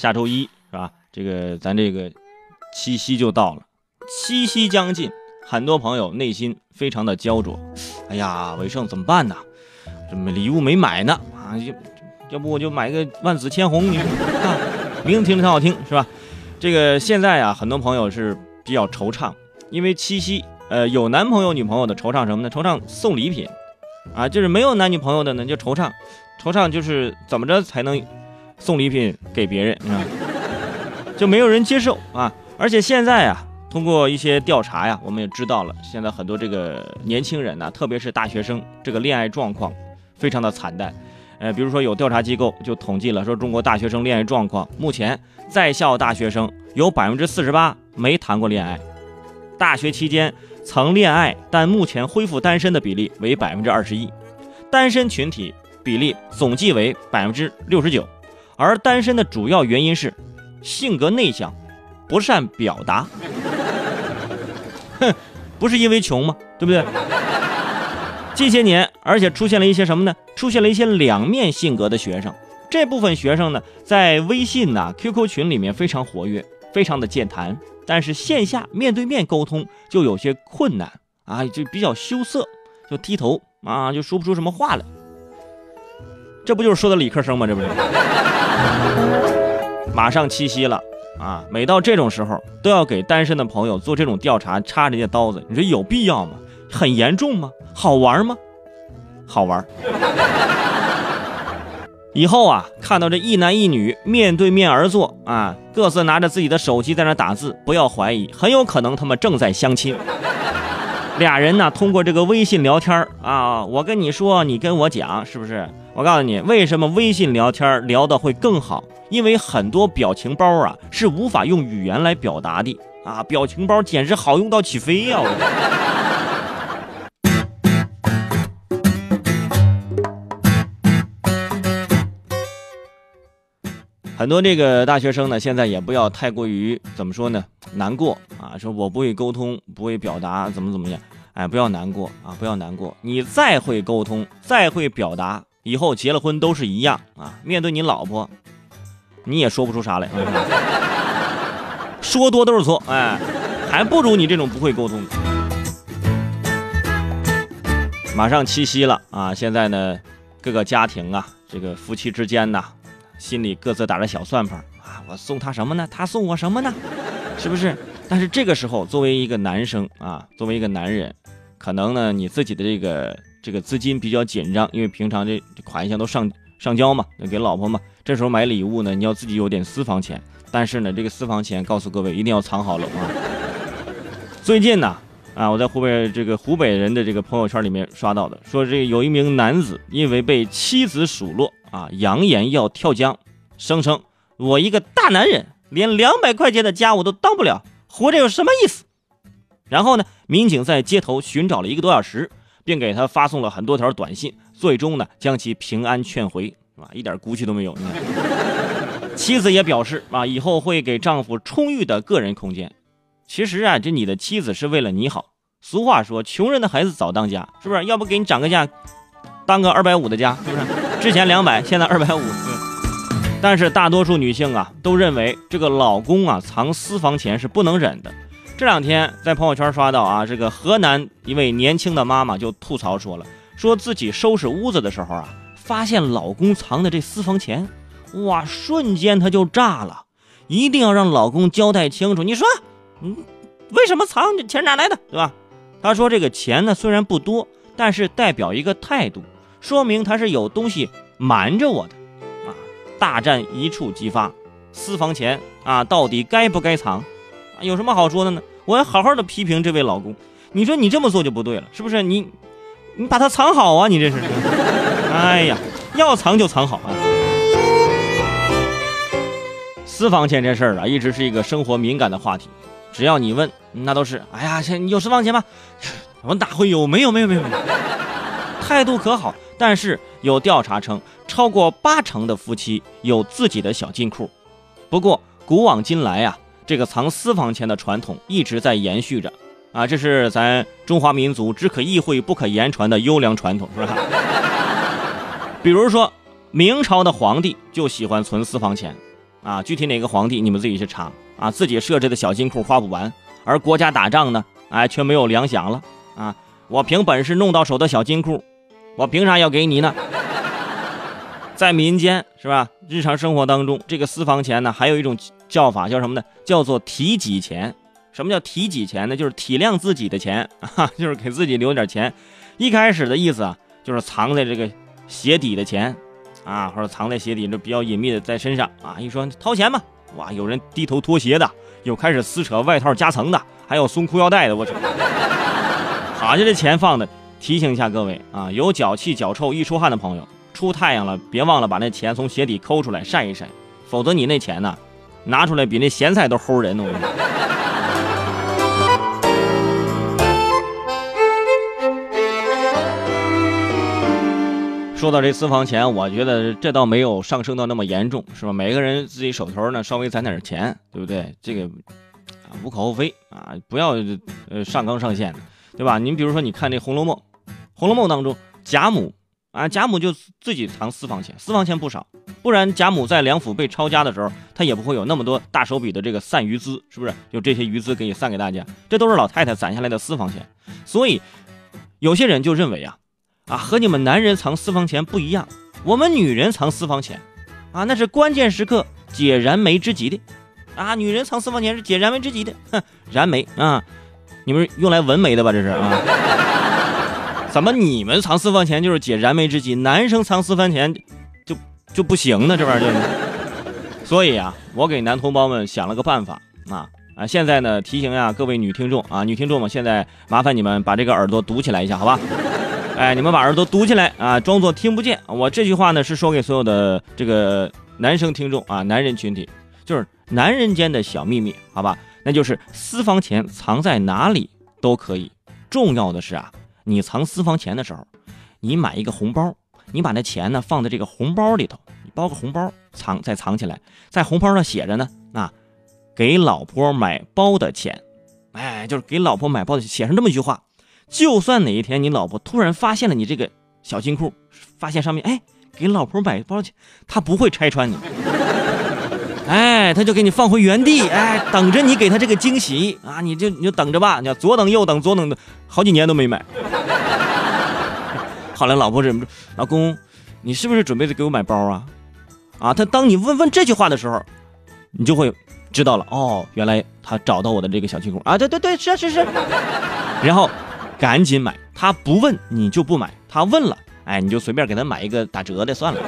下周一是吧？这个咱这个七夕就到了，七夕将近，很多朋友内心非常的焦灼。哎呀，伟盛怎么办呢？这么礼物没买呢啊？要不我就买个万紫千红，你说啊，名字听着挺好听是吧？这个现在啊，很多朋友是比较惆怅，因为七夕，呃，有男朋友女朋友的惆怅什么呢？惆怅送礼品，啊，就是没有男女朋友的呢就惆怅，惆怅就是怎么着才能送礼品给别人啊？就没有人接受啊！而且现在啊，通过一些调查呀，我们也知道了，现在很多这个年轻人呢，特别是大学生，这个恋爱状况非常的惨淡。呃，比如说有调查机构就统计了，说中国大学生恋爱状况，目前在校大学生有百分之四十八没谈过恋爱，大学期间曾恋爱但目前恢复单身的比例为百分之二十一，单身群体比例总计为百分之六十九，而单身的主要原因是。性格内向，不善表达，哼，不是因为穷吗？对不对？近些年，而且出现了一些什么呢？出现了一些两面性格的学生。这部分学生呢，在微信呐、QQ 群里面非常活跃，非常的健谈，但是线下面对面沟通就有些困难啊，就比较羞涩，就低头啊，就说不出什么话来。这不就是说的理科生吗？这不是。马上七夕了啊！每到这种时候，都要给单身的朋友做这种调查，插人家刀子，你说有必要吗？很严重吗？好玩吗？好玩。以后啊，看到这一男一女面对面而坐啊，各自拿着自己的手机在那打字，不要怀疑，很有可能他们正在相亲。俩人呢，通过这个微信聊天啊，我跟你说，你跟我讲，是不是？我告诉你，为什么微信聊天聊的会更好？因为很多表情包啊是无法用语言来表达的啊，表情包简直好用到起飞呀！很多这个大学生呢，现在也不要太过于怎么说呢？难过啊，说我不会沟通，不会表达，怎么怎么样？哎，不要难过啊，不要难过。你再会沟通，再会表达，以后结了婚都是一样啊。面对你老婆。你也说不出啥来，说多都是错，哎，还不如你这种不会沟通。马上七夕了啊，现在呢，各个家庭啊，这个夫妻之间呢，心里各自打着小算盘啊，我送他什么呢？他送我什么呢？是不是？但是这个时候，作为一个男生啊，作为一个男人，可能呢，你自己的这个这个资金比较紧张，因为平常这款项都上。上交嘛，给老婆嘛。这时候买礼物呢，你要自己有点私房钱。但是呢，这个私房钱，告诉各位一定要藏好了啊。最近呢，啊，我在湖北这个湖北人的这个朋友圈里面刷到的，说这有一名男子因为被妻子数落啊，扬言要跳江，声称我一个大男人连两百块钱的家务都当不了，活着有什么意思？然后呢，民警在街头寻找了一个多小时，并给他发送了很多条短信。最终呢，将其平安劝回，是吧？一点骨气都没有。妻子也表示啊，以后会给丈夫充裕的个人空间。其实啊，这你的妻子是为了你好。俗话说，穷人的孩子早当家，是不是？要不给你涨个价，当个二百五的家，是不是？之前两百，现在二百五。但是大多数女性啊，都认为这个老公啊藏私房钱是不能忍的。这两天在朋友圈刷到啊，这个河南一位年轻的妈妈就吐槽说了。说自己收拾屋子的时候啊，发现老公藏的这私房钱，哇，瞬间她就炸了，一定要让老公交代清楚。你说，嗯，为什么藏这？钱哪来的，对吧？她说这个钱呢虽然不多，但是代表一个态度，说明他是有东西瞒着我的啊。大战一触即发，私房钱啊，到底该不该藏？有什么好说的呢？我要好好的批评这位老公。你说你这么做就不对了，是不是？你。你把它藏好啊！你这是，哎呀，要藏就藏好啊！私房钱这事儿啊，一直是一个生活敏感的话题。只要你问，那都是，哎呀，你有私房钱吗？我哪会有？没有，没有，没有，没有。态度可好，但是有调查称，超过八成的夫妻有自己的小金库。不过古往今来啊，这个藏私房钱的传统一直在延续着。啊，这是咱中华民族只可意会不可言传的优良传统，是吧？比如说，明朝的皇帝就喜欢存私房钱，啊，具体哪个皇帝你们自己去查啊，自己设置的小金库花不完，而国家打仗呢，哎，却没有粮饷了啊！我凭本事弄到手的小金库，我凭啥要给你呢？在民间是吧？日常生活当中，这个私房钱呢，还有一种叫法叫什么呢？叫做体己钱。什么叫体己钱呢？就是体谅自己的钱 啊，就是给自己留点钱。一开始的意思啊，就是藏在这个鞋底的钱。啊，或者藏在鞋底，这比较隐秘的在身上啊。一说掏钱吧，哇，有人低头脱鞋的，有开始撕扯外套夹层的，还有松裤腰带的。我操，好家这钱放的。提醒一下各位啊，有脚气、脚臭、易出汗的朋友，出太阳了，别忘了把那钱从鞋底抠出来晒一晒，否则你那钱呢，拿出来比那咸菜都齁人。我跟你说。说到这私房钱，我觉得这倒没有上升到那么严重，是吧？每个人自己手头呢稍微攒点钱，对不对？这个啊无可厚非啊，不要呃上纲上线的，对吧？您比如说，你看那《红楼梦》，《红楼梦》当中贾母啊，贾母就自己藏私房钱，私房钱不少，不然贾母在梁府被抄家的时候，她也不会有那么多大手笔的这个散余资，是不是？就这些余资可以散给大家，这都是老太太攒下来的私房钱。所以有些人就认为啊。啊，和你们男人藏私房钱不一样，我们女人藏私房钱，啊，那是关键时刻解燃眉之急的，啊，女人藏私房钱是解燃眉之急的，哼，燃眉啊，你们用来纹眉的吧？这是啊？怎么你们藏私房钱就是解燃眉之急，男生藏私房钱就不行呢？这玩意儿就，所以啊，我给男同胞们想了个办法啊啊，现在呢提醒呀各位女听众啊，女听众们现在麻烦你们把这个耳朵堵起来一下，好吧？哎，你们把耳朵堵起来啊，装作听不见。我这句话呢是说给所有的这个男生听众啊，男人群体，就是男人间的小秘密，好吧？那就是私房钱藏在哪里都可以，重要的是啊，你藏私房钱的时候，你买一个红包，你把那钱呢放在这个红包里头，你包个红包藏再藏起来，在红包上写着呢啊，给老婆买包的钱，哎，就是给老婆买包的，写上这么一句话。就算哪一天你老婆突然发现了你这个小金库，发现上面哎给老婆买包钱，她不会拆穿你，哎，他就给你放回原地，哎，等着你给他这个惊喜啊，你就你就等着吧，你要左等右等左等，好几年都没买。后来老婆忍不住，老公，你是不是准备给我买包啊？啊，他当你问问这句话的时候，你就会知道了，哦，原来他找到我的这个小金库啊，对对对，是是是，然后。赶紧买，他不问你就不买，他问了，哎，你就随便给他买一个打折的算了。